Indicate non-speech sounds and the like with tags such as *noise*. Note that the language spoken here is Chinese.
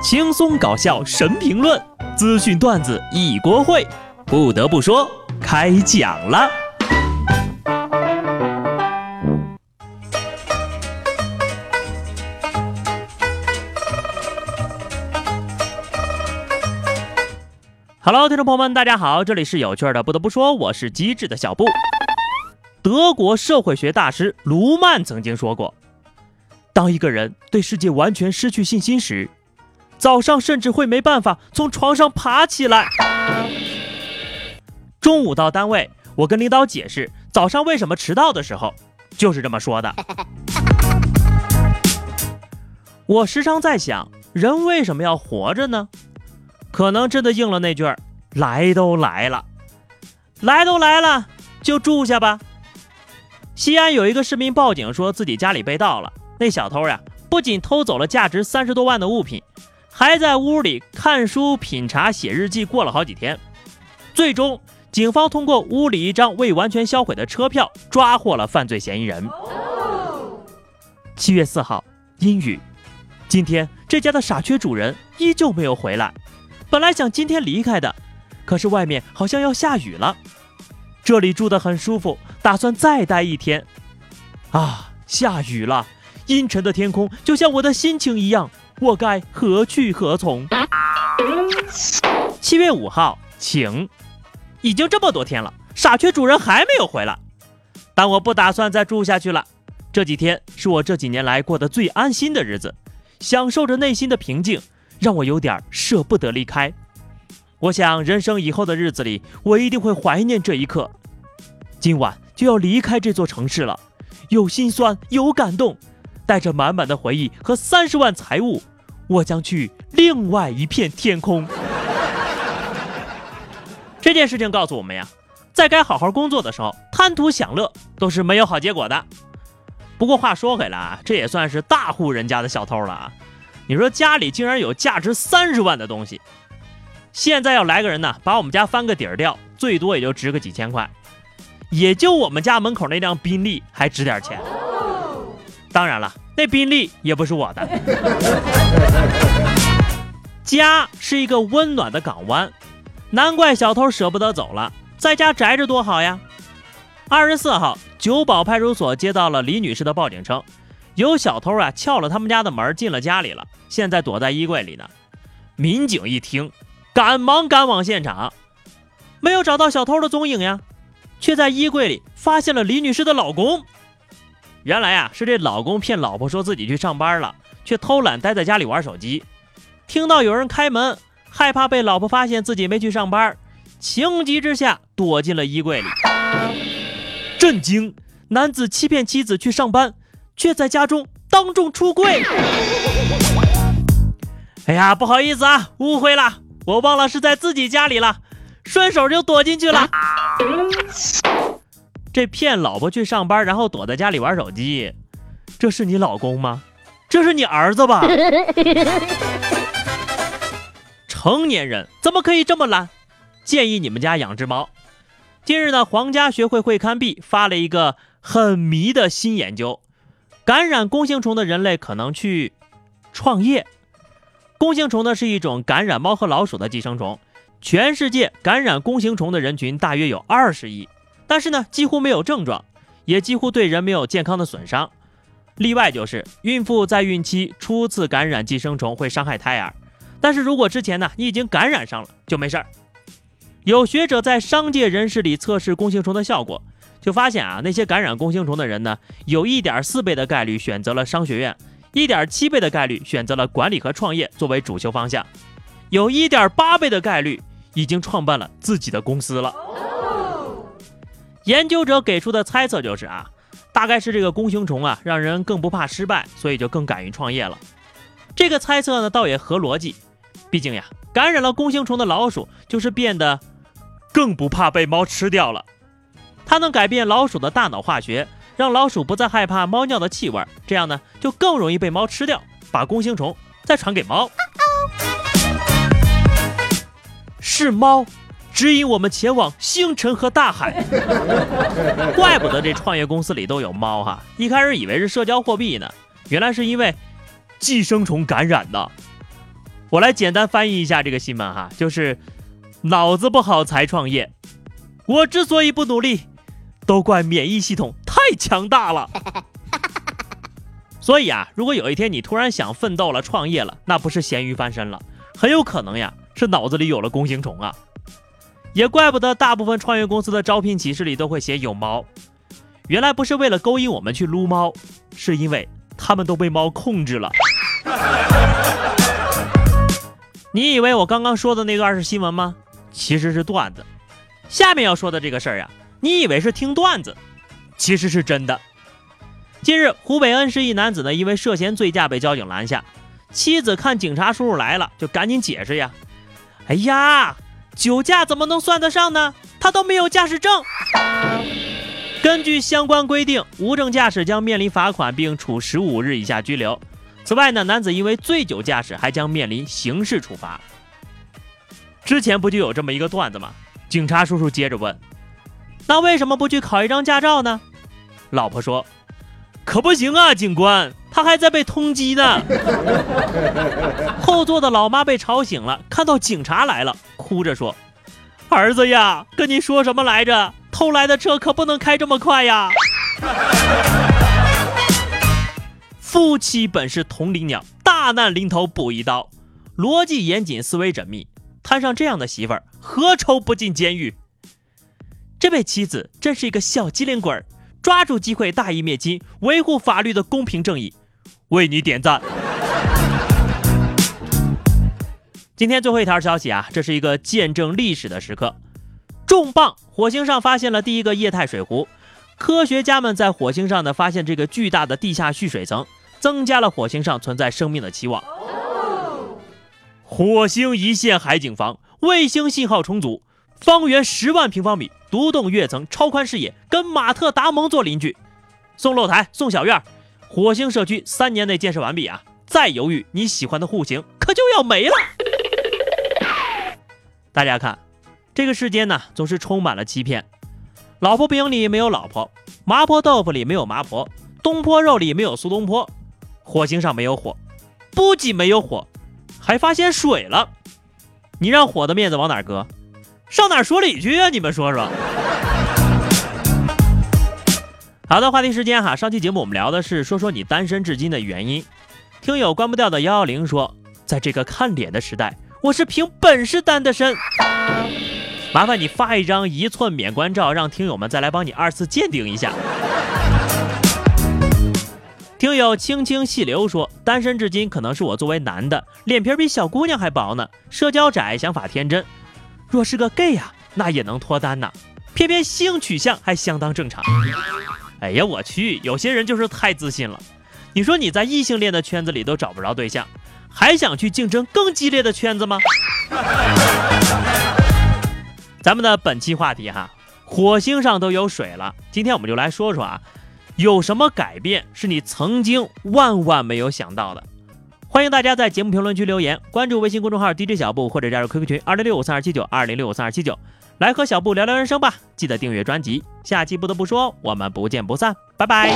轻松搞笑神评论，资讯段子一锅烩。不得不说，开讲了。Hello，听众朋友们，大家好，这里是有趣的。不得不说，我是机智的小布。德国社会学大师卢曼曾经说过，当一个人对世界完全失去信心时，早上甚至会没办法从床上爬起来。中午到单位，我跟领导解释早上为什么迟到的时候，就是这么说的。*laughs* 我时常在想，人为什么要活着呢？可能真的应了那句儿：“来都来了，来都来了，就住下吧。”西安有一个市民报警说自己家里被盗了，那小偷呀，不仅偷走了价值三十多万的物品。还在屋里看书、品茶、写日记，过了好几天。最终，警方通过屋里一张未完全销毁的车票，抓获了犯罪嫌疑人。七月四号，阴雨。今天这家的傻缺主人依旧没有回来。本来想今天离开的，可是外面好像要下雨了。这里住得很舒服，打算再待一天。啊，下雨了！阴沉的天空就像我的心情一样。我该何去何从？七月五号，晴。已经这么多天了，傻缺主人还没有回来。但我不打算再住下去了。这几天是我这几年来过得最安心的日子，享受着内心的平静，让我有点舍不得离开。我想，人生以后的日子里，我一定会怀念这一刻。今晚就要离开这座城市了，有心酸，有感动。带着满满的回忆和三十万财物，我将去另外一片天空。*laughs* 这件事情告诉我们呀，在该好好工作的时候，贪图享乐都是没有好结果的。不过话说回来啊，这也算是大户人家的小偷了啊！你说家里竟然有价值三十万的东西，现在要来个人呢，把我们家翻个底儿掉，最多也就值个几千块，也就我们家门口那辆宾利还值点钱。当然了，那宾利也不是我的。*laughs* 家是一个温暖的港湾，难怪小偷舍不得走了，在家宅着多好呀。二十四号，九堡派出所接到了李女士的报警，称有小偷啊撬了他们家的门进了家里了，现在躲在衣柜里呢。民警一听，赶忙赶往现场，没有找到小偷的踪影呀，却在衣柜里发现了李女士的老公。原来啊，是这老公骗老婆说自己去上班了，却偷懒待在家里玩手机。听到有人开门，害怕被老婆发现自己没去上班，情急之下躲进了衣柜里。震惊！男子欺骗妻子去上班，却在家中当众出柜。哎呀，不好意思啊，误会了，我忘了是在自己家里了，顺手就躲进去了。这骗老婆去上班，然后躲在家里玩手机，这是你老公吗？这是你儿子吧？*laughs* 成年人怎么可以这么懒？建议你们家养只猫。近日呢，皇家学会会刊 B 发了一个很迷的新研究：感染弓形虫的人类可能去创业。弓形虫呢是一种感染猫和老鼠的寄生虫，全世界感染弓形虫的人群大约有二十亿。但是呢，几乎没有症状，也几乎对人没有健康的损伤。例外就是孕妇在孕期初次感染寄生虫会伤害胎儿，但是如果之前呢你已经感染上了就没事儿。有学者在商界人士里测试弓形虫的效果，就发现啊，那些感染弓形虫的人呢，有一点四倍的概率选择了商学院，一点七倍的概率选择了管理和创业作为主修方向，有一点八倍的概率已经创办了自己的公司了。研究者给出的猜测就是啊，大概是这个弓形虫啊，让人更不怕失败，所以就更敢于创业了。这个猜测呢，倒也合逻辑。毕竟呀，感染了弓形虫的老鼠就是变得更不怕被猫吃掉了。它能改变老鼠的大脑化学，让老鼠不再害怕猫尿的气味，这样呢，就更容易被猫吃掉，把弓形虫再传给猫。是猫。指引我们前往星辰和大海，*laughs* 怪不得这创业公司里都有猫哈！一开始以为是社交货币呢，原来是因为寄生虫感染的。我来简单翻译一下这个新闻哈，就是脑子不好才创业。我之所以不努力，都怪免疫系统太强大了。所以啊，如果有一天你突然想奋斗了、创业了，那不是咸鱼翻身了，很有可能呀是脑子里有了弓形虫啊。也怪不得大部分创业公司的招聘启事里都会写有猫，原来不是为了勾引我们去撸猫，是因为他们都被猫控制了。*laughs* 你以为我刚刚说的那段是新闻吗？其实是段子。下面要说的这个事儿呀，你以为是听段子，其实是真的。近日，湖北恩施一男子呢，因为涉嫌醉驾被交警拦下，妻子看警察叔叔来了，就赶紧解释呀：“哎呀，酒驾怎么能算得上呢？他都没有驾驶证。”根据相关规定，无证驾驶将面临罚款并处十五日以下拘留。此外呢，男子因为醉酒驾驶还将面临刑事处罚。之前不就有这么一个段子吗？警察叔叔接着问：“那为什么不去考一张驾照呢？”老婆说：“可不行啊，警官，他还在被通缉呢。”后座的老妈被吵醒了，看到警察来了，哭着说：“儿子呀，跟你说什么来着？偷来的车可不能开这么快呀！” *laughs* 夫妻本是同林鸟，大难临头补一刀，逻辑严谨，思维缜密，摊上这样的媳妇儿，何愁不进监狱？这位妻子真是一个小机灵鬼儿，抓住机会大义灭亲，维护法律的公平正义，为你点赞。今天最后一条消息啊，这是一个见证历史的时刻，重磅！火星上发现了第一个液态水湖，科学家们在火星上呢发现这个巨大的地下蓄水层。增加了火星上存在生命的期望。火星一线海景房，卫星信号充足，方圆十万平方米，独栋跃层，超宽视野，跟马特达蒙做邻居，送露台，送小院，火星社区三年内建设完毕啊！再犹豫，你喜欢的户型可就要没了。大家看，这个世间呢，总是充满了欺骗。老婆饼里没有老婆，麻婆豆腐里没有麻婆，东坡肉里没有苏东坡。火星上没有火，不仅没有火，还发现水了。你让火的面子往哪搁？上哪说理去啊？你们说说。好的，话题时间哈，上期节目我们聊的是说说你单身至今的原因。听友关不掉的幺幺零说，在这个看脸的时代，我是凭本事单的身。麻烦你发一张一寸免冠照，让听友们再来帮你二次鉴定一下。听友轻轻细流说，单身至今可能是我作为男的脸皮比小姑娘还薄呢，社交窄，想法天真。若是个 gay 呀，那也能脱单呐，偏偏性取向还相当正常。哎呀，我去，有些人就是太自信了。你说你在异性恋的圈子里都找不着对象，还想去竞争更激烈的圈子吗？*laughs* 咱们的本期话题哈，火星上都有水了，今天我们就来说说啊。有什么改变是你曾经万万没有想到的？欢迎大家在节目评论区留言，关注微信公众号 DJ 小布或者加入 QQ 群二零六五三二七九二零六五三二七九，来和小布聊聊人生吧。记得订阅专辑，下期不得不说，我们不见不散，拜拜。